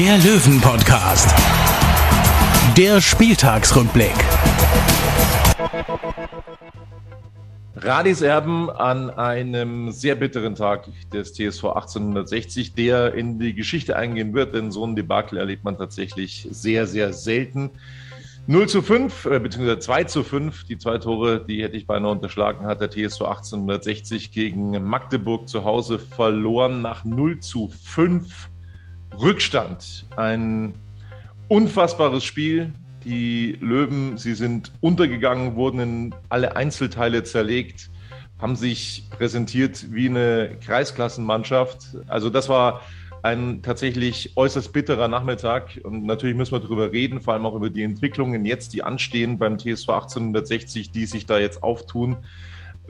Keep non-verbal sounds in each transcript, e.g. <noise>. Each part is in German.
der Löwen-Podcast. Der Spieltagsrückblick. Radis Erben an einem sehr bitteren Tag des TSV 1860, der in die Geschichte eingehen wird, denn so ein Debakel erlebt man tatsächlich sehr, sehr selten. 0 zu 5, äh, beziehungsweise 2 zu 5, die zwei Tore, die hätte ich beinahe unterschlagen, hat der TSV 1860 gegen Magdeburg zu Hause verloren nach 0 zu 5 Rückstand. Ein unfassbares Spiel. Die Löwen, sie sind untergegangen, wurden in alle Einzelteile zerlegt, haben sich präsentiert wie eine Kreisklassenmannschaft. Also das war ein tatsächlich äußerst bitterer Nachmittag. Und natürlich müssen wir darüber reden, vor allem auch über die Entwicklungen jetzt, die anstehen beim TSV 1860, die sich da jetzt auftun.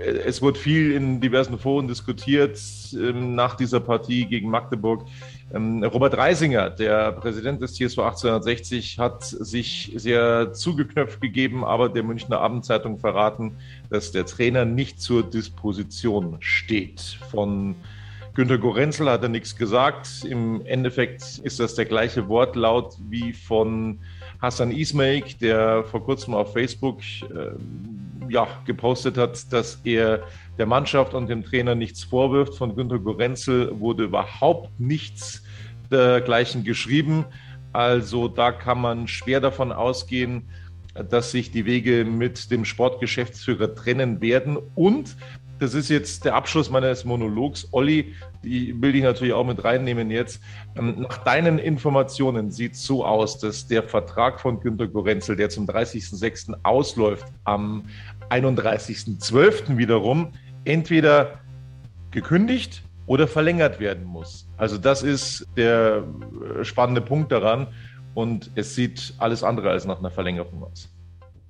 Es wird viel in diversen Foren diskutiert ähm, nach dieser Partie gegen Magdeburg. Ähm, Robert Reisinger, der Präsident des TSV 1860, hat sich sehr zugeknöpft gegeben, aber der Münchner Abendzeitung verraten, dass der Trainer nicht zur Disposition steht. Von Günter Gorenzel hat er nichts gesagt. Im Endeffekt ist das der gleiche Wortlaut wie von Hassan Ismail, der vor kurzem auf Facebook äh, ja, gepostet hat, dass er der Mannschaft und dem Trainer nichts vorwirft. Von Günter Gorenzel wurde überhaupt nichts dergleichen geschrieben. Also da kann man schwer davon ausgehen, dass sich die Wege mit dem Sportgeschäftsführer trennen werden. Und das ist jetzt der Abschluss meines Monologs. Olli, die will ich natürlich auch mit reinnehmen jetzt. Ähm, nach deinen Informationen sieht es so aus, dass der Vertrag von Günter Gorenzel, der zum 30.06. ausläuft, am 31.12. wiederum entweder gekündigt oder verlängert werden muss. Also das ist der äh, spannende Punkt daran und es sieht alles andere als nach einer Verlängerung aus.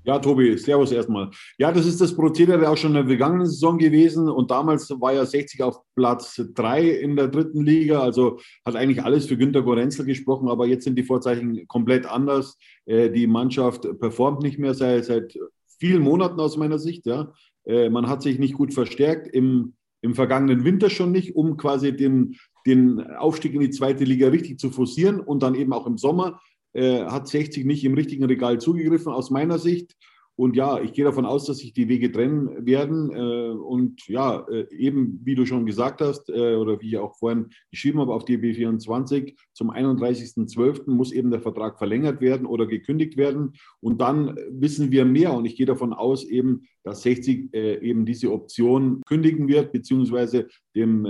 Ja, Tobi, Servus erstmal. Ja, das ist das Prozedere auch schon in der vergangenen Saison gewesen und damals war ja 60 auf Platz 3 in der dritten Liga, also hat eigentlich alles für Günter Gorenzel gesprochen, aber jetzt sind die Vorzeichen komplett anders. Äh, die Mannschaft performt nicht mehr seit, seit vielen Monaten aus meiner Sicht. Ja. Äh, man hat sich nicht gut verstärkt, im, im vergangenen Winter schon nicht, um quasi den, den Aufstieg in die zweite Liga richtig zu forcieren und dann eben auch im Sommer äh, hat 60 nicht im richtigen Regal zugegriffen, aus meiner Sicht. Und ja, ich gehe davon aus, dass sich die Wege trennen werden. Äh, und ja, äh, eben wie du schon gesagt hast, äh, oder wie ich auch vorhin geschrieben habe auf DB24, zum 31.12. muss eben der Vertrag verlängert werden oder gekündigt werden. Und dann wissen wir mehr. Und ich gehe davon aus, eben, dass 60 eben diese Option kündigen wird, beziehungsweise dem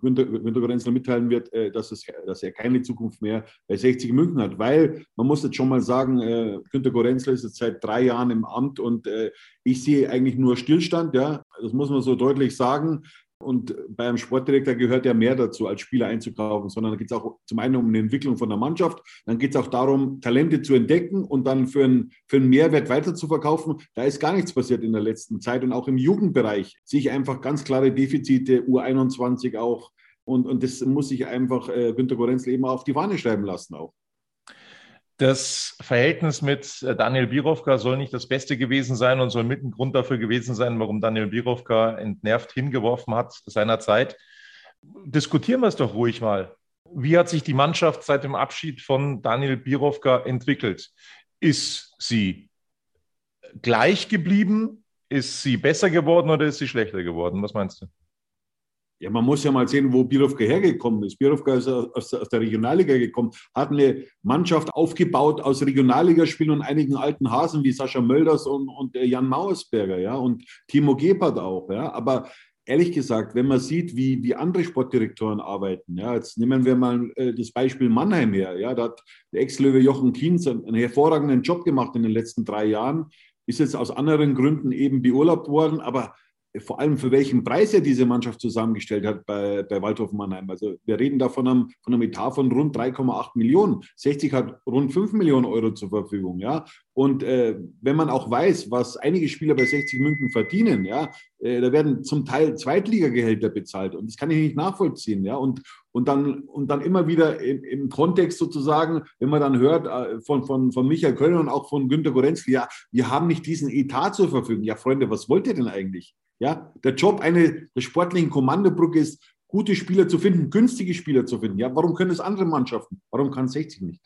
Günter, Günter Grenzler mitteilen wird, dass, es, dass er keine Zukunft mehr bei 60 München hat. Weil man muss jetzt schon mal sagen, Günter Gorenzler ist jetzt seit drei Jahren im Amt und äh, ich sehe eigentlich nur Stillstand, ja, das muss man so deutlich sagen. Und beim Sportdirektor gehört ja mehr dazu, als Spieler einzukaufen, sondern da geht es auch zum einen um eine Entwicklung von der Mannschaft, dann geht es auch darum, Talente zu entdecken und dann für einen, für einen Mehrwert weiter zu verkaufen. Da ist gar nichts passiert in der letzten Zeit und auch im Jugendbereich sehe ich einfach ganz klare Defizite, U21 auch. Und, und das muss sich einfach äh, Günter Gorenzel eben auf die Fahne schreiben lassen auch. Das Verhältnis mit äh, Daniel Birovka soll nicht das Beste gewesen sein und soll mit ein Grund dafür gewesen sein, warum Daniel Birovka entnervt hingeworfen hat seinerzeit. Diskutieren wir es doch ruhig mal. Wie hat sich die Mannschaft seit dem Abschied von Daniel Birovka entwickelt? Ist sie gleich geblieben? Ist sie besser geworden oder ist sie schlechter geworden? Was meinst du? Ja, man muss ja mal sehen, wo Birovka hergekommen ist. Birovka ist aus, aus, der Regionalliga gekommen, hat eine Mannschaft aufgebaut aus Regionalligaspielen und einigen alten Hasen wie Sascha Mölders und, und Jan Mauersberger, ja, und Timo Gebhardt auch, ja. Aber ehrlich gesagt, wenn man sieht, wie, wie andere Sportdirektoren arbeiten, ja, jetzt nehmen wir mal äh, das Beispiel Mannheim her, ja, da hat der Ex-Löwe Jochen Kienz einen, einen hervorragenden Job gemacht in den letzten drei Jahren, ist jetzt aus anderen Gründen eben beurlaubt worden, aber vor allem für welchen Preis er diese Mannschaft zusammengestellt hat bei, bei Waldhof Mannheim. Also wir reden da von einem, von einem Etat von rund 3,8 Millionen. 60 hat rund 5 Millionen Euro zur Verfügung. Ja? Und äh, wenn man auch weiß, was einige Spieler bei 60 München verdienen, ja, äh, da werden zum Teil Zweitligagehälter bezahlt. Und das kann ich nicht nachvollziehen. Ja? Und, und, dann, und dann immer wieder im, im Kontext sozusagen, wenn man dann hört äh, von, von, von Michael Kölner und auch von Günter Gorenzli, ja, wir haben nicht diesen Etat zur Verfügung. Ja, Freunde, was wollt ihr denn eigentlich? Ja, der Job eine, der sportlichen Kommandobrücke ist, gute Spieler zu finden, günstige Spieler zu finden. Ja, warum können es andere Mannschaften? Warum kann 60 nicht?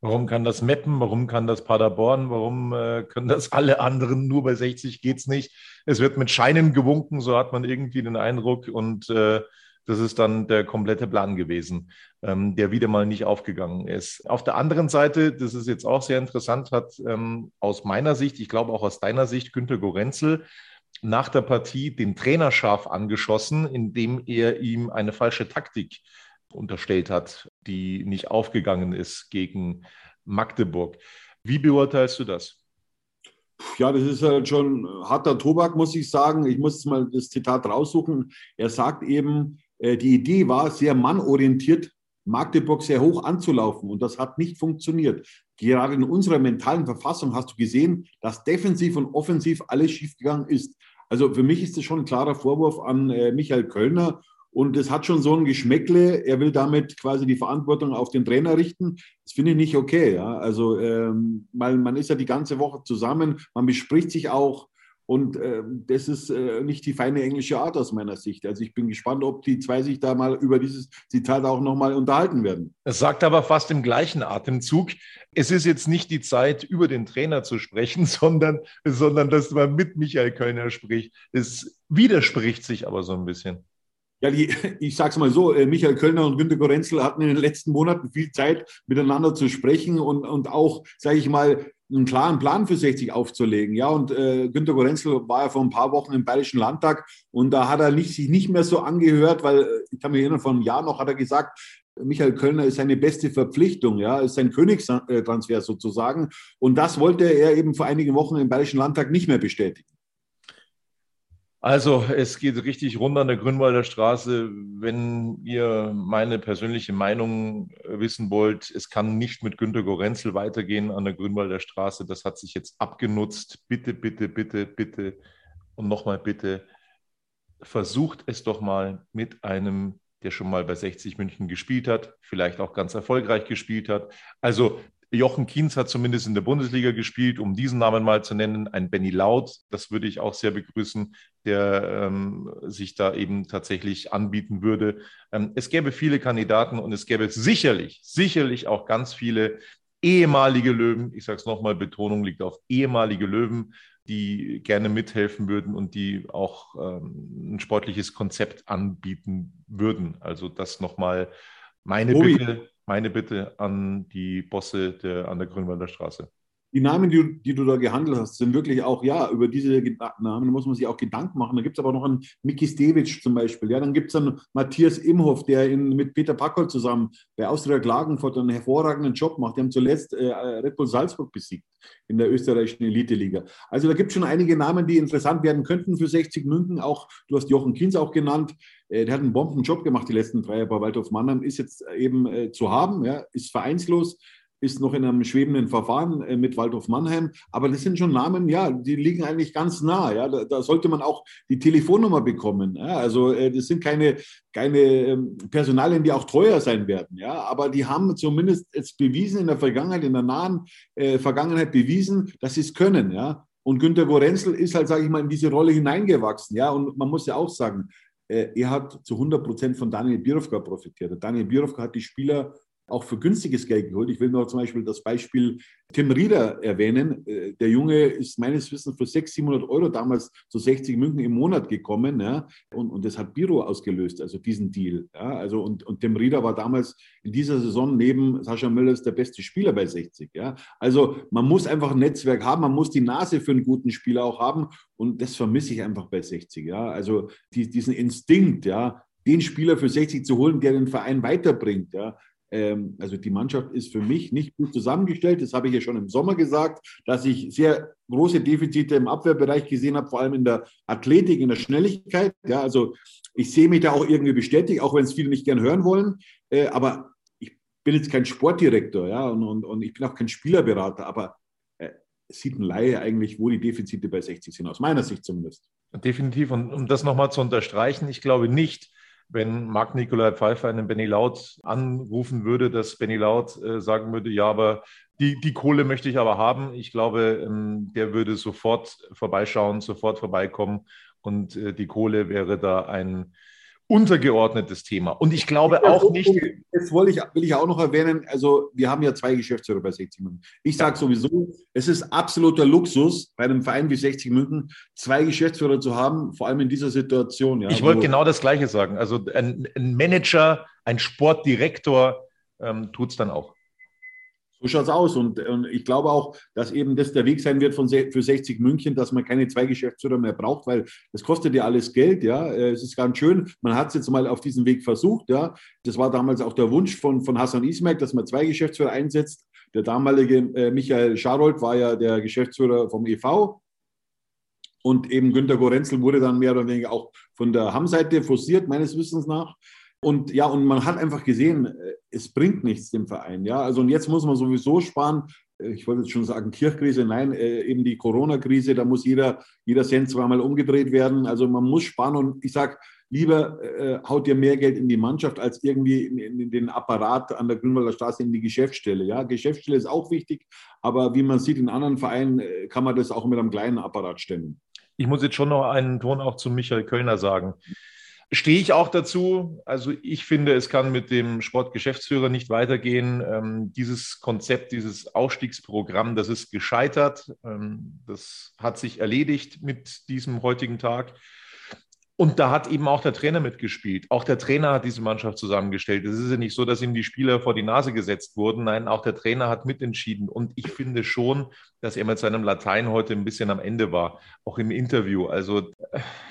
Warum kann das Meppen? Warum kann das Paderborn? Warum äh, können das alle anderen? Nur bei 60 geht es nicht. Es wird mit Scheinen gewunken, so hat man irgendwie den Eindruck. Und äh, das ist dann der komplette Plan gewesen, ähm, der wieder mal nicht aufgegangen ist. Auf der anderen Seite, das ist jetzt auch sehr interessant, hat ähm, aus meiner Sicht, ich glaube auch aus deiner Sicht, Günter Gorenzel nach der Partie den Trainer scharf angeschossen, indem er ihm eine falsche Taktik unterstellt hat, die nicht aufgegangen ist gegen Magdeburg. Wie beurteilst du das? Ja, das ist halt schon harter Tobak, muss ich sagen. Ich muss mal das Zitat raussuchen. Er sagt eben, äh, die Idee war, sehr mannorientiert Magdeburg sehr hoch anzulaufen und das hat nicht funktioniert. Gerade in unserer mentalen Verfassung hast du gesehen, dass defensiv und offensiv alles schiefgegangen ist. Also für mich ist das schon ein klarer Vorwurf an äh, Michael Kölner. Und es hat schon so ein Geschmäckle. Er will damit quasi die Verantwortung auf den Trainer richten. Das finde ich nicht okay. Ja? Also, ähm, weil man ist ja die ganze Woche zusammen, man bespricht sich auch. Und äh, das ist äh, nicht die feine englische Art aus meiner Sicht. Also ich bin gespannt, ob die zwei sich da mal über dieses Zitat auch nochmal unterhalten werden. Es sagt aber fast im gleichen Atemzug, es ist jetzt nicht die Zeit, über den Trainer zu sprechen, <laughs> sondern, sondern dass man mit Michael Kölner spricht. Es widerspricht sich aber so ein bisschen. Ja, die, ich sage es mal so, äh, Michael Kölner und Günter Gorenzel hatten in den letzten Monaten viel Zeit, miteinander zu sprechen und, und auch, sage ich mal, einen klaren Plan für 60 aufzulegen. Ja, und äh, Günter Gorenzel war ja vor ein paar Wochen im Bayerischen Landtag und da hat er nicht, sich nicht mehr so angehört, weil äh, ich kann mich erinnern, vor einem Jahr noch hat er gesagt, Michael Kölner ist seine beste Verpflichtung, ja, ist sein Königstransfer sozusagen. Und das wollte er eben vor einigen Wochen im Bayerischen Landtag nicht mehr bestätigen. Also es geht richtig rund an der Grünwalder Straße. Wenn ihr meine persönliche Meinung wissen wollt, es kann nicht mit Günter Gorenzel weitergehen an der Grünwalder Straße. Das hat sich jetzt abgenutzt. Bitte, bitte, bitte, bitte und nochmal bitte, versucht es doch mal mit einem, der schon mal bei 60 München gespielt hat, vielleicht auch ganz erfolgreich gespielt hat. Also Jochen Kienz hat zumindest in der Bundesliga gespielt, um diesen Namen mal zu nennen. Ein Benny Laut, das würde ich auch sehr begrüßen, der ähm, sich da eben tatsächlich anbieten würde. Ähm, es gäbe viele Kandidaten und es gäbe sicherlich, sicherlich auch ganz viele ehemalige Löwen. Ich sage es nochmal, Betonung liegt auf ehemalige Löwen, die gerne mithelfen würden und die auch ähm, ein sportliches Konzept anbieten würden. Also das nochmal meine. Bitte meine Bitte an die Bosse der, an der Grünwalder Straße. Die Namen, die, die, du da gehandelt hast, sind wirklich auch, ja, über diese Namen muss man sich auch Gedanken machen. Da gibt es aber noch einen Miki Stevic zum Beispiel. Ja, dann gibt es einen Matthias Imhoff, der in, mit Peter Packold zusammen bei Austria Klagenfurt einen hervorragenden Job macht. Die haben zuletzt äh, Red Bull Salzburg besiegt in der österreichischen Elite-Liga. Also da gibt es schon einige Namen, die interessant werden könnten für 60 München. Auch, du hast Jochen Kienz auch genannt. Äh, der hat einen Bombenjob gemacht die letzten drei Jahre bei Waldhof Mannheim, ist jetzt eben äh, zu haben, ja, ist vereinslos, ist noch in einem schwebenden Verfahren äh, mit Waldhof Mannheim. Aber das sind schon Namen, ja, die liegen eigentlich ganz nah. Ja, da, da sollte man auch die Telefonnummer bekommen. Ja, also äh, das sind keine, keine ähm, Personalien, die auch teuer sein werden. Ja, aber die haben zumindest jetzt bewiesen in der Vergangenheit, in der nahen äh, Vergangenheit bewiesen, dass sie es können. Ja, und Günter Gorenzel ist halt, sage ich mal, in diese Rolle hineingewachsen. Ja, und man muss ja auch sagen, äh, er hat zu 100 Prozent von Daniel Birovka profitiert. Daniel Birovka hat die Spieler auch für günstiges Geld geholt. Ich will noch zum Beispiel das Beispiel Tim Rieder erwähnen. Äh, der Junge ist meines Wissens für 600, 700 Euro damals zu 60 München im Monat gekommen. Ja, und, und das hat Biro ausgelöst, also diesen Deal. Ja, also und, und Tim Rieder war damals in dieser Saison neben Sascha Möllers der beste Spieler bei 60. Ja, also man muss einfach ein Netzwerk haben, man muss die Nase für einen guten Spieler auch haben. Und das vermisse ich einfach bei 60. Ja, also die, diesen Instinkt, ja, den Spieler für 60 zu holen, der den Verein weiterbringt. Ja, also die Mannschaft ist für mich nicht gut zusammengestellt. Das habe ich ja schon im Sommer gesagt, dass ich sehr große Defizite im Abwehrbereich gesehen habe, vor allem in der Athletik, in der Schnelligkeit. Ja, also ich sehe mich da auch irgendwie bestätigt, auch wenn es viele nicht gern hören wollen. Äh, aber ich bin jetzt kein Sportdirektor, ja, und, und, und ich bin auch kein Spielerberater, aber äh, sieht ein Laie eigentlich, wo die Defizite bei 60 sind, aus meiner Sicht zumindest. Definitiv. Und um das nochmal zu unterstreichen, ich glaube nicht, wenn Marc Nikolai Pfeiffer einen Benny Laut anrufen würde, dass Benny Laut äh, sagen würde, ja, aber die, die Kohle möchte ich aber haben. Ich glaube, ähm, der würde sofort vorbeischauen, sofort vorbeikommen und äh, die Kohle wäre da ein untergeordnetes Thema. Und ich glaube auch nicht. Jetzt wollte ich, will ich auch noch erwähnen, also wir haben ja zwei Geschäftsführer bei 60 München. Ich sage sowieso, es ist absoluter Luxus, bei einem Verein wie 60 München zwei Geschäftsführer zu haben, vor allem in dieser Situation. Ja, ich wollte genau das Gleiche sagen. Also ein, ein Manager, ein Sportdirektor ähm, tut es dann auch. So schaut es aus. Und, und, ich glaube auch, dass eben das der Weg sein wird von, für 60 München, dass man keine zwei Geschäftsführer mehr braucht, weil das kostet ja alles Geld. Ja, äh, es ist ganz schön. Man hat es jetzt mal auf diesem Weg versucht. Ja, das war damals auch der Wunsch von, von Hassan Ismail, dass man zwei Geschäftsführer einsetzt. Der damalige äh, Michael Scharold war ja der Geschäftsführer vom EV. Und eben Günter Gorenzel wurde dann mehr oder weniger auch von der Hamm-Seite forciert, meines Wissens nach. Und ja, und man hat einfach gesehen, äh, es bringt nichts dem Verein. Ja, also und jetzt muss man sowieso sparen. Äh, ich wollte jetzt schon sagen Kirchkrise, nein, äh, eben die Corona-Krise, da muss jeder, jeder Cent zweimal umgedreht werden. Also man muss sparen und ich sage, lieber äh, haut ihr mehr Geld in die Mannschaft als irgendwie in, in, den Apparat an der Grünwalder Straße in die Geschäftsstelle. Ja, Geschäftsstelle ist auch wichtig, aber wie man sieht, in anderen Vereinen kann man das auch mit einem kleinen Apparat stemmen. Ich muss jetzt schon noch einen Ton auch zu Michael Kölner sagen. Stehe ich auch dazu. Also ich finde, es kann mit dem Sportgeschäftsführer nicht weitergehen. Ähm, dieses Konzept, dieses Aufstiegsprogramm, das ist gescheitert. Ähm, das hat sich erledigt mit diesem heutigen Tag. Und da hat eben auch der Trainer mitgespielt. Auch der Trainer hat diese Mannschaft zusammengestellt. Es ist ja nicht so, dass ihm die Spieler vor die Nase gesetzt wurden. Nein, auch der Trainer hat mitentschieden. Und ich finde schon, dass er mit seinem Latein heute ein bisschen am Ende war, auch im Interview. Also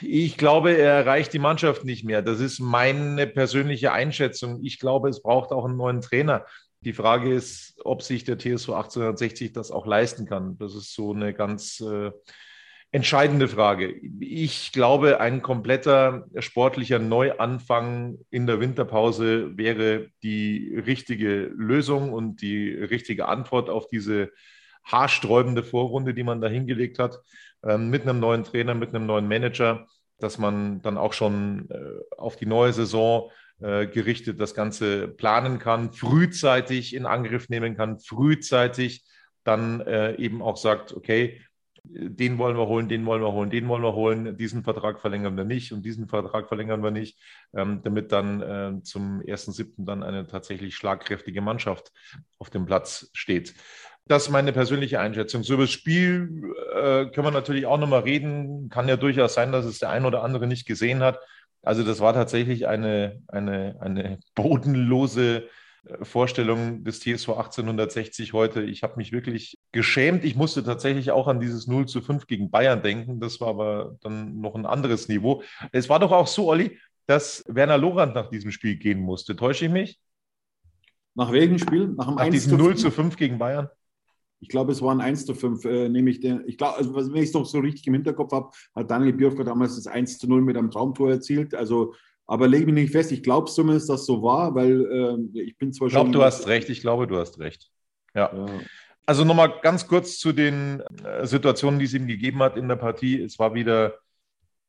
ich glaube, er erreicht die Mannschaft nicht mehr. Das ist meine persönliche Einschätzung. Ich glaube, es braucht auch einen neuen Trainer. Die Frage ist, ob sich der TSV 1860 das auch leisten kann. Das ist so eine ganz äh, entscheidende Frage. Ich glaube, ein kompletter sportlicher Neuanfang in der Winterpause wäre die richtige Lösung und die richtige Antwort auf diese haarsträubende Vorrunde, die man da hingelegt hat, ähm, mit einem neuen Trainer, mit einem neuen Manager, dass man dann auch schon äh, auf die neue Saison äh, gerichtet das Ganze planen kann, frühzeitig in Angriff nehmen kann, frühzeitig dann äh, eben auch sagt, okay, den wollen wir holen, den wollen wir holen, den wollen wir holen, diesen Vertrag verlängern wir nicht und diesen Vertrag verlängern wir nicht, ähm, damit dann äh, zum 1.7. dann eine tatsächlich schlagkräftige Mannschaft auf dem Platz steht. Das ist meine persönliche Einschätzung. So über das Spiel äh, können wir natürlich auch nochmal reden. Kann ja durchaus sein, dass es der ein oder andere nicht gesehen hat. Also das war tatsächlich eine, eine, eine bodenlose Vorstellung des TSV 1860 heute. Ich habe mich wirklich geschämt. Ich musste tatsächlich auch an dieses 0 zu 5 gegen Bayern denken. Das war aber dann noch ein anderes Niveau. Es war doch auch so, Olli, dass Werner Lorand nach diesem Spiel gehen musste. Täusche ich mich? Nach welchem Spiel? Nach, nach diesem 0 zu 5 gegen Bayern? Ich glaube, es waren 1 zu 5, äh, nämlich den, ich glaube, also, wenn ich es doch so richtig im Hinterkopf habe, hat Daniel Bierhofer damals das 1 zu 0 mit einem Traumtor erzielt. Also aber lege mich nicht fest. Ich glaube zumindest, dass so war, weil äh, ich bin zwar ich glaub, schon. Ich glaube, du hast recht. Ich glaube, du hast recht. Ja. ja. Also nochmal ganz kurz zu den äh, Situationen, die es ihm gegeben hat in der Partie. Es war wieder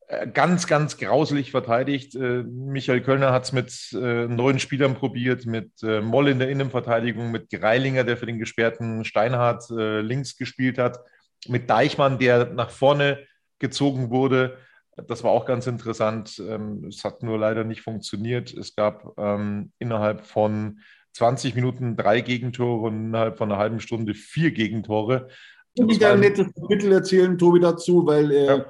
äh, ganz, ganz grauselig verteidigt. Äh, Michael Kölner hat es mit neuen Spielern probiert, mit Moll in der Innenverteidigung, mit Greilinger, der für den gesperrten Steinhardt links gespielt hat, mit Deichmann, der nach vorne gezogen wurde. Das war auch ganz interessant. Ähm, es hat nur leider nicht funktioniert. Es gab ähm, innerhalb von 20 Minuten drei Gegentore und innerhalb von einer halben Stunde vier Gegentore. Ich will ein nettes Kapitel erzählen, Tobi, dazu, weil äh, ja.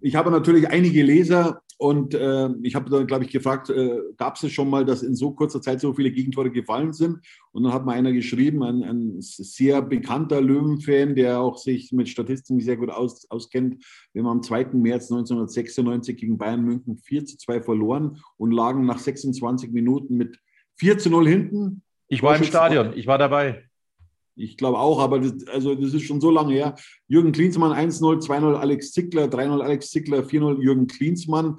ich habe natürlich einige Leser und äh, ich habe dann, glaube ich, gefragt, äh, gab es schon mal, dass in so kurzer Zeit so viele Gegentore gefallen sind? Und dann hat mir einer geschrieben, ein, ein sehr bekannter Löwen-Fan, der auch sich mit Statistiken sehr gut aus, auskennt. Wir haben am 2. März 1996 gegen Bayern München 4 zu 2 verloren und lagen nach 26 Minuten mit 4 zu 0 hinten. Ich war im Stadion, ich war dabei. Ich glaube auch, aber das, also das ist schon so lange her. Jürgen Klinsmann 1-0, 2-0 Alex Zickler, 3-0 Alex Zickler, 4-0 Jürgen Klinsmann.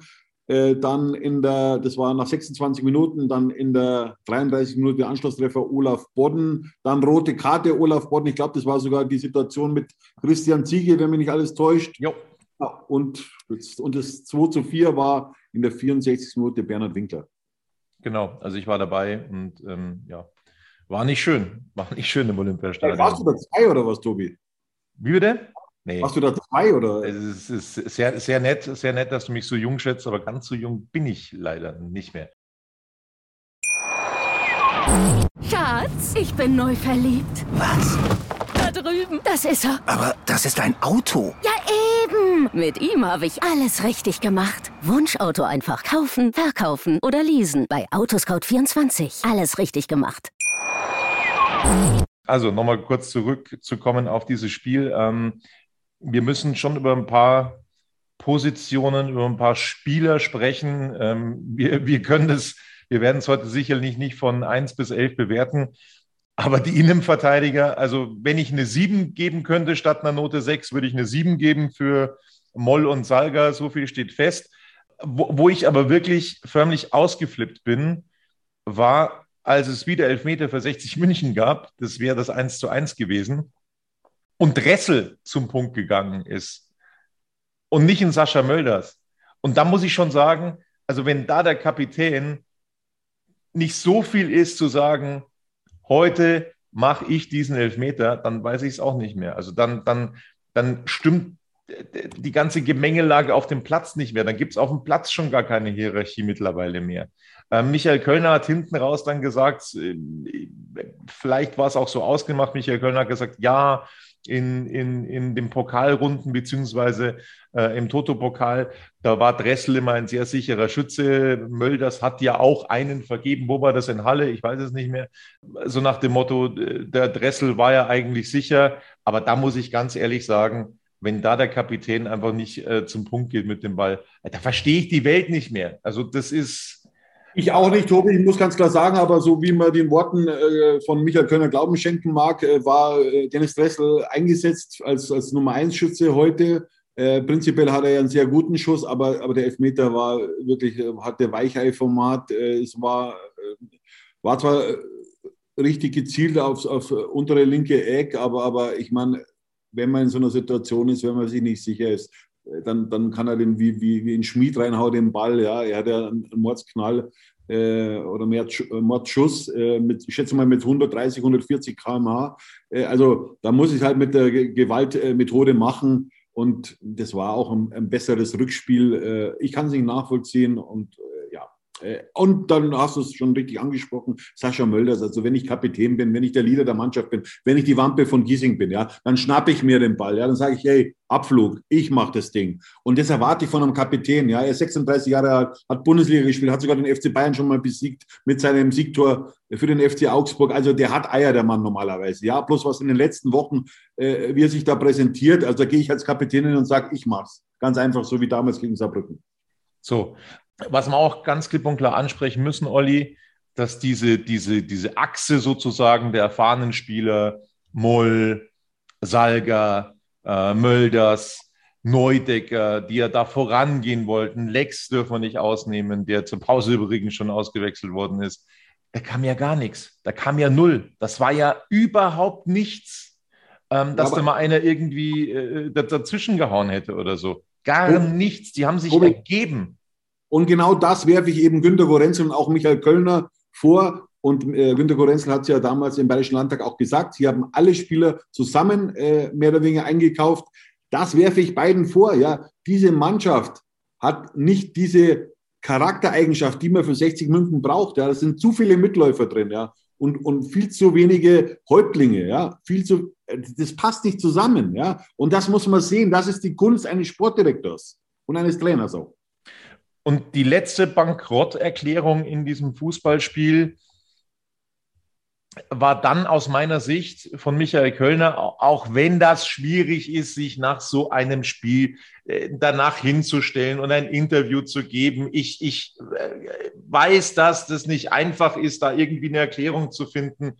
Äh, dann in der, das war nach 26 Minuten, dann in der 33 Minute Anschlusstreffer Olaf Bodden, dann rote Karte Olaf Bodden. Ich glaube, das war sogar die Situation mit Christian Ziege, wenn mich nicht alles täuscht. Jo. Ja, und, und das 2 zu 4 war in der 64. Minute Bernhard Winkler. Genau, also ich war dabei und ähm, ja, war nicht schön. War nicht schön im Olympiastadion. Warst du da zwei oder was, Tobi? Wie bitte? Nee. Warst du da zwei oder? Es ist sehr, sehr nett, sehr nett, dass du mich so jung schätzt, aber ganz so jung bin ich leider nicht mehr. Schatz, ich bin neu verliebt. Was? Da drüben. Das ist er. Aber das ist ein Auto. Ja, eben. Mit ihm habe ich alles richtig gemacht. Wunschauto einfach kaufen, verkaufen oder leasen. Bei Autoscout24. Alles richtig gemacht. Also nochmal kurz zurückzukommen auf dieses Spiel. Ähm, wir müssen schon über ein paar Positionen, über ein paar Spieler sprechen. Ähm, wir, wir können das, wir werden es heute sicherlich nicht von 1 bis 11 bewerten. Aber die Innenverteidiger, also wenn ich eine 7 geben könnte statt einer Note 6, würde ich eine 7 geben für Moll und Salga. So viel steht fest. Wo, wo ich aber wirklich förmlich ausgeflippt bin, war als es wieder Elfmeter für 60 München gab, das wäre das 1 zu 1 gewesen, und Dressel zum Punkt gegangen ist und nicht in Sascha Mölders. Und da muss ich schon sagen, also wenn da der Kapitän nicht so viel ist zu sagen, heute mache ich diesen Elfmeter, dann weiß ich es auch nicht mehr. Also dann, dann, dann stimmt die ganze Gemengelage auf dem Platz nicht mehr. Dann gibt es auf dem Platz schon gar keine Hierarchie mittlerweile mehr. Ähm, Michael Kölner hat hinten raus dann gesagt, äh, vielleicht war es auch so ausgemacht, Michael Kölner hat gesagt, ja, in, in, in den Pokalrunden beziehungsweise äh, im Toto-Pokal, da war Dressel immer ein sehr sicherer Schütze. Mölders hat ja auch einen vergeben. Wo war das in Halle? Ich weiß es nicht mehr. So nach dem Motto, äh, der Dressel war ja eigentlich sicher. Aber da muss ich ganz ehrlich sagen, wenn da der Kapitän einfach nicht äh, zum Punkt geht mit dem Ball, da verstehe ich die Welt nicht mehr. Also das ist, ich auch nicht, Tobi, ich muss ganz klar sagen, aber so wie man den Worten äh, von Michael Könner Glauben schenken mag, äh, war äh, Dennis Dressel eingesetzt als, als Nummer 1 Schütze heute. Äh, prinzipiell hat er ja einen sehr guten Schuss, aber, aber der Elfmeter war wirklich, äh, hatte Weichei-Format. Äh, es war, war zwar richtig gezielt aufs, auf untere linke Eck, aber, aber ich meine, wenn man in so einer Situation ist, wenn man sich nicht sicher ist, dann, dann kann er den wie, wie, wie ein Schmied reinhauen, den Ball. Ja. Er hat ja einen Mordsknall äh, oder mehr äh, Mordschuss äh, mit, ich schätze mal, mit 130, 140 km/h. Äh, also da muss ich halt mit der Gewaltmethode machen. Und das war auch ein, ein besseres Rückspiel. Äh, ich kann es nicht nachvollziehen und äh, und dann hast du es schon richtig angesprochen, Sascha Mölders. Also wenn ich Kapitän bin, wenn ich der Leader der Mannschaft bin, wenn ich die Wampe von Giesing bin, ja, dann schnappe ich mir den Ball. Ja, dann sage ich, hey, Abflug, ich mache das Ding. Und das erwarte ich von einem Kapitän. Ja, er ist 36 Jahre alt, hat Bundesliga gespielt, hat sogar den FC Bayern schon mal besiegt mit seinem Siegtor für den FC Augsburg. Also der hat Eier, der Mann normalerweise. Ja, bloß was in den letzten Wochen, äh, wie er sich da präsentiert. Also da gehe ich als Kapitän hin und sage, ich mach's. Ganz einfach, so wie damals gegen Saarbrücken. So, was wir auch ganz klipp und klar ansprechen müssen, Olli, dass diese, diese, diese Achse sozusagen der erfahrenen Spieler, Moll, Salger, äh, Mölders, Neudecker, die ja da vorangehen wollten, Lex dürfen wir nicht ausnehmen, der zur Pause übrigens schon ausgewechselt worden ist, da kam ja gar nichts. Da kam ja null. Das war ja überhaupt nichts, ähm, dass ja, da mal einer irgendwie äh, dazwischen gehauen hätte oder so. Gar nichts. Die haben sich ergeben. Und genau das werfe ich eben Günter Gorenzel und auch Michael Kölner vor. Und äh, Günter Gorenzel hat es ja damals im Bayerischen Landtag auch gesagt, sie haben alle Spieler zusammen äh, mehr oder weniger eingekauft. Das werfe ich beiden vor. Ja, diese Mannschaft hat nicht diese Charaktereigenschaft, die man für 60 München braucht. Ja, das sind zu viele Mitläufer drin. Ja, und, und viel zu wenige Häuptlinge. Ja, viel zu, das passt nicht zusammen. Ja, und das muss man sehen. Das ist die Kunst eines Sportdirektors und eines Trainers auch. Und die letzte Bankrotterklärung in diesem Fußballspiel war dann aus meiner Sicht von Michael Kölner, auch wenn das schwierig ist, sich nach so einem Spiel äh, danach hinzustellen und ein Interview zu geben. Ich, ich äh, weiß, dass das nicht einfach ist, da irgendwie eine Erklärung zu finden,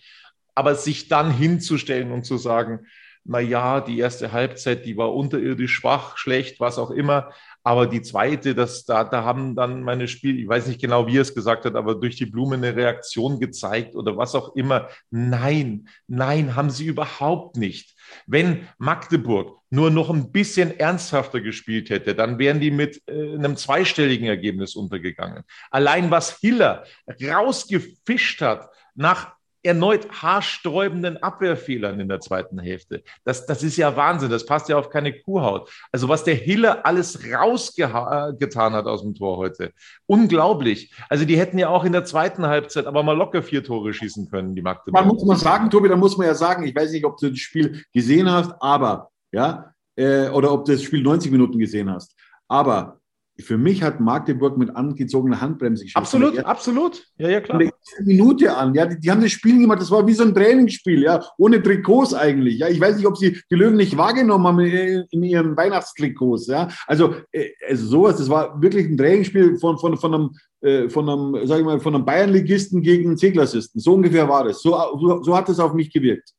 aber sich dann hinzustellen und zu sagen, na ja, die erste Halbzeit, die war unterirdisch schwach, schlecht, was auch immer. Aber die zweite, das, da, da haben dann meine Spiel, ich weiß nicht genau, wie er es gesagt hat, aber durch die Blume eine Reaktion gezeigt oder was auch immer. Nein, nein, haben sie überhaupt nicht. Wenn Magdeburg nur noch ein bisschen ernsthafter gespielt hätte, dann wären die mit äh, einem zweistelligen Ergebnis untergegangen. Allein was Hiller rausgefischt hat nach erneut haarsträubenden Abwehrfehlern in der zweiten Hälfte. Das, das ist ja Wahnsinn. Das passt ja auf keine Kuhhaut. Also was der Hiller alles rausgetan hat aus dem Tor heute. Unglaublich. Also die hätten ja auch in der zweiten Halbzeit aber mal locker vier Tore schießen können, die Magdeburg. Man muss mal sagen, Tobi, da muss man ja sagen, ich weiß nicht, ob du das Spiel gesehen hast, aber, ja, äh, oder ob du das Spiel 90 Minuten gesehen hast. Aber für mich hat Magdeburg mit angezogener Handbremse gespielt. Absolut, absolut. Ja, ja, klar. Minute an, ja, die, die, haben das Spiel gemacht, das war wie so ein Trainingsspiel, ja, ohne Trikots eigentlich. Ja, ich weiß nicht, ob sie die Löwen nicht wahrgenommen haben in, in ihren Weihnachtstrikots, ja. Also, äh, also sowas, das war wirklich ein Trainingsspiel von, von, von einem, äh, von einem, sag ich mal, von einem Bayernligisten gegen einen C-Klassisten. So ungefähr war das. So, so, so hat es auf mich gewirkt.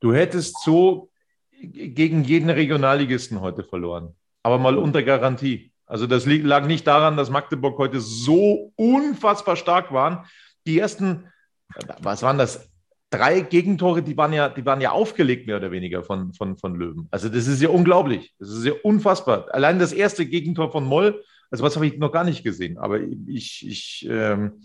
Du hättest so gegen jeden Regionalligisten heute verloren, aber mal unter Garantie. Also das lag nicht daran, dass Magdeburg heute so unfassbar stark waren. Die ersten, was waren das? Drei Gegentore, die waren ja, die waren ja aufgelegt, mehr oder weniger von, von, von Löwen. Also das ist ja unglaublich. Das ist ja unfassbar. Allein das erste Gegentor von Moll, also was habe ich noch gar nicht gesehen. Aber ich, ich ähm,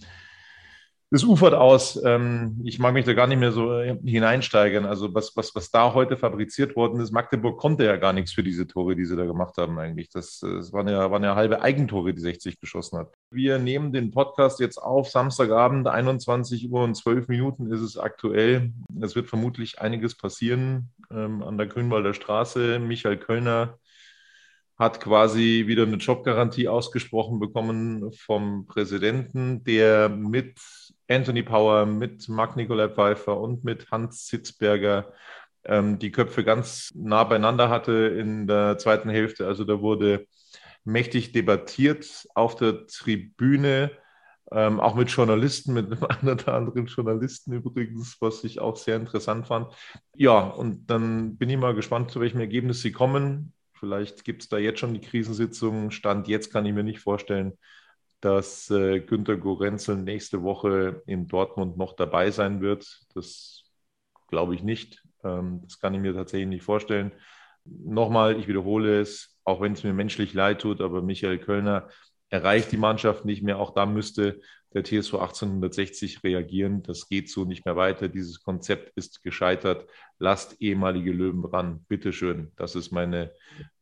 das ufert aus. Ähm, ich mag mich da gar nicht mehr so äh, hineinsteigern. Also was, was, was da heute fabriziert worden ist, Magdeburg konnte ja gar nichts für diese Tore, die sie da gemacht haben eigentlich. Das, das waren, ja, waren ja halbe Eigentore, die 60 geschossen hat. Wir nehmen den Podcast jetzt auf, Samstagabend, 21 Uhr und 12 Minuten ist es aktuell. Es wird vermutlich einiges passieren ähm, an der Grünwalder Straße. Michael Kölner hat quasi wieder eine Jobgarantie ausgesprochen bekommen vom Präsidenten, der mit Anthony Power, mit Marc-Nikolai Pfeiffer und mit Hans Sitzberger ähm, die Köpfe ganz nah beieinander hatte in der zweiten Hälfte. Also da wurde mächtig debattiert auf der Tribüne, ähm, auch mit Journalisten, mit einem <laughs> oder anderen Journalisten übrigens, was ich auch sehr interessant fand. Ja, und dann bin ich mal gespannt, zu welchem Ergebnis sie kommen. Vielleicht gibt es da jetzt schon die Krisensitzung. Stand jetzt kann ich mir nicht vorstellen, dass äh, Günter Gorenzel nächste Woche in Dortmund noch dabei sein wird. Das glaube ich nicht. Ähm, das kann ich mir tatsächlich nicht vorstellen. Nochmal, ich wiederhole es, auch wenn es mir menschlich leid tut, aber Michael Kölner erreicht die Mannschaft nicht mehr. Auch da müsste der TSV 1860 reagieren. Das geht so nicht mehr weiter. Dieses Konzept ist gescheitert. Lasst ehemalige Löwen ran. Bitteschön. Das ist meine.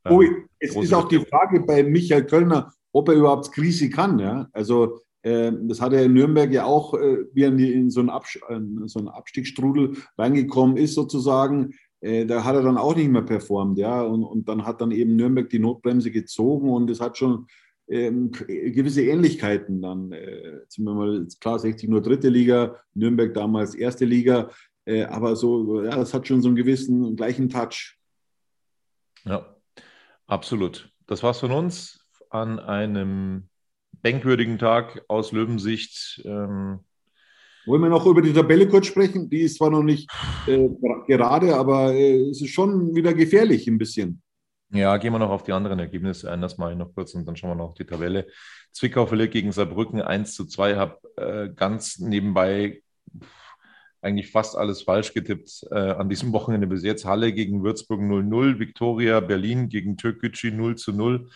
Ähm, Ui, es ist auch die Frage bei Michael Kölner, ob er überhaupt Krise kann. Ja? Also äh, das hat er in Nürnberg ja auch, äh, wie er in, so, einen Abs so einen Abstiegsstrudel reingekommen ist sozusagen. Äh, da hat er dann auch nicht mehr performt, ja. Und, und dann hat dann eben Nürnberg die Notbremse gezogen und es hat schon ähm, gewisse Ähnlichkeiten dann. Äh, sind wir mal klar, 60 nur dritte Liga, Nürnberg damals erste Liga, äh, aber so, ja, das hat schon so einen gewissen gleichen Touch. Ja, absolut. Das war's von uns an einem denkwürdigen Tag aus Löwensicht. Ähm, wollen wir noch über die Tabelle kurz sprechen? Die ist zwar noch nicht äh, gerade, aber äh, es ist schon wieder gefährlich ein bisschen. Ja, gehen wir noch auf die anderen Ergebnisse ein. Das mache ich noch kurz und dann schauen wir noch auf die Tabelle. Zwickau verliert gegen Saarbrücken 1 zu 2. Habe äh, ganz nebenbei eigentlich fast alles falsch getippt äh, an diesem Wochenende bis jetzt. Halle gegen Würzburg 0-0, Viktoria Berlin gegen Türkgücü 0 zu 0.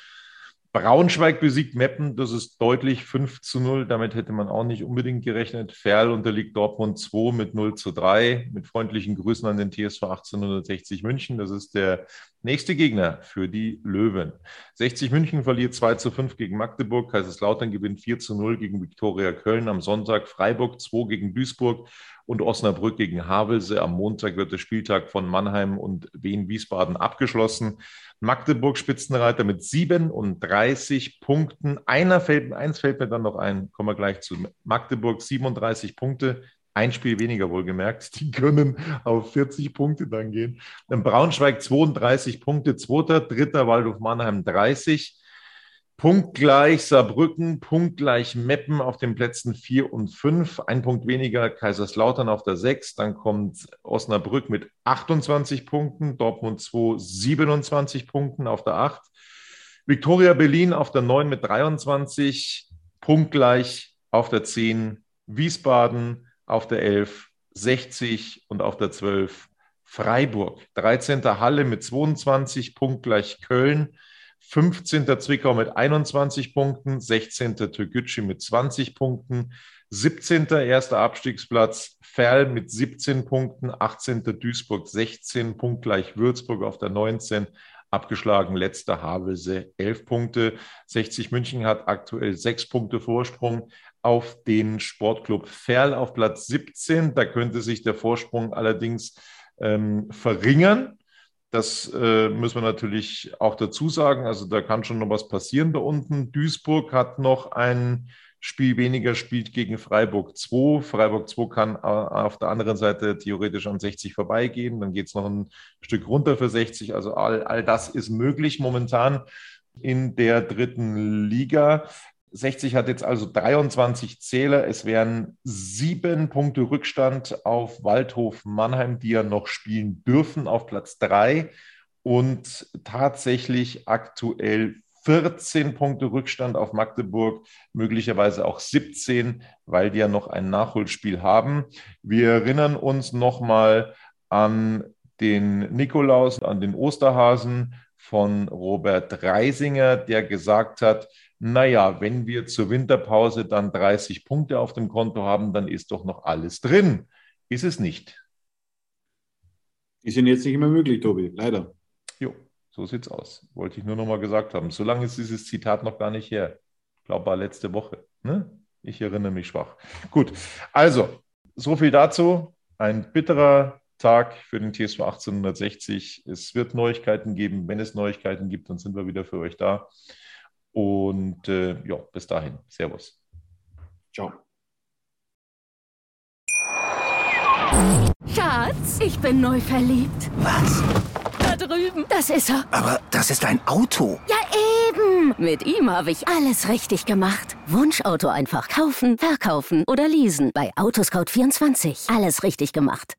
Braunschweig besiegt Meppen, das ist deutlich 5 zu 0. Damit hätte man auch nicht unbedingt gerechnet. Ferl unterliegt Dortmund 2 mit 0 zu 3. Mit freundlichen Grüßen an den TSV 1860 München. Das ist der nächste Gegner für die Löwen. 60 München verliert 2 zu 5 gegen Magdeburg. Kaiserslautern gewinnt 4 zu 0 gegen Viktoria Köln. Am Sonntag Freiburg 2 gegen Duisburg und Osnabrück gegen Havelse. Am Montag wird der Spieltag von Mannheim und Wien-Wiesbaden abgeschlossen. Magdeburg Spitzenreiter mit 37 Punkten. Einer fällt, eins fällt mir dann noch ein, kommen wir gleich zu. Magdeburg 37 Punkte, ein Spiel weniger wohlgemerkt. Die können auf 40 Punkte dann gehen. Braunschweig 32 Punkte, zweiter, dritter Waldhof Mannheim 30. Punktgleich Saarbrücken, punktgleich Meppen auf den Plätzen 4 und 5. Ein Punkt weniger Kaiserslautern auf der 6. Dann kommt Osnabrück mit 28 Punkten, Dortmund 2 27 Punkten auf der 8. Viktoria Berlin auf der 9 mit 23, punktgleich auf der 10. Wiesbaden auf der 11, 60 und auf der 12 Freiburg. 13. Halle mit 22, punktgleich Köln. 15. Zwickau mit 21 Punkten, 16. Türkgücü mit 20 Punkten, 17. erster Abstiegsplatz Ferl mit 17 Punkten, 18. Duisburg 16, punktgleich Würzburg auf der 19, abgeschlagen letzter Havelse 11 Punkte. 60 München hat aktuell 6 Punkte Vorsprung auf den Sportclub Ferl auf Platz 17. Da könnte sich der Vorsprung allerdings ähm, verringern. Das äh, müssen wir natürlich auch dazu sagen. Also da kann schon noch was passieren da unten. Duisburg hat noch ein Spiel weniger, spielt gegen Freiburg 2. Freiburg 2 kann äh, auf der anderen Seite theoretisch an 60 vorbeigehen. Dann geht es noch ein Stück runter für 60. Also all, all das ist möglich momentan in der dritten Liga. 60 hat jetzt also 23 Zähler. Es wären sieben Punkte Rückstand auf Waldhof Mannheim, die ja noch spielen dürfen, auf Platz drei. Und tatsächlich aktuell 14 Punkte Rückstand auf Magdeburg, möglicherweise auch 17, weil die ja noch ein Nachholspiel haben. Wir erinnern uns nochmal an den Nikolaus, an den Osterhasen von Robert Reisinger, der gesagt hat, naja, wenn wir zur Winterpause dann 30 Punkte auf dem Konto haben, dann ist doch noch alles drin. Ist es nicht. Ist Ihnen jetzt nicht immer möglich, Tobi, leider. Jo, so sieht's aus. Wollte ich nur noch mal gesagt haben. So lange ist dieses Zitat noch gar nicht her. Ich glaube, war letzte Woche. Ne? Ich erinnere mich schwach. Gut, also, so viel dazu. Ein bitterer Tag für den TSV 1860. Es wird Neuigkeiten geben. Wenn es Neuigkeiten gibt, dann sind wir wieder für euch da. Und äh, ja, bis dahin. Servus. Ciao. Schatz, ich bin neu verliebt. Was? Da drüben. Das ist er. Aber das ist ein Auto. Ja, eben. Mit ihm habe ich alles richtig gemacht. Wunschauto einfach kaufen, verkaufen oder leasen. Bei Autoscout24. Alles richtig gemacht.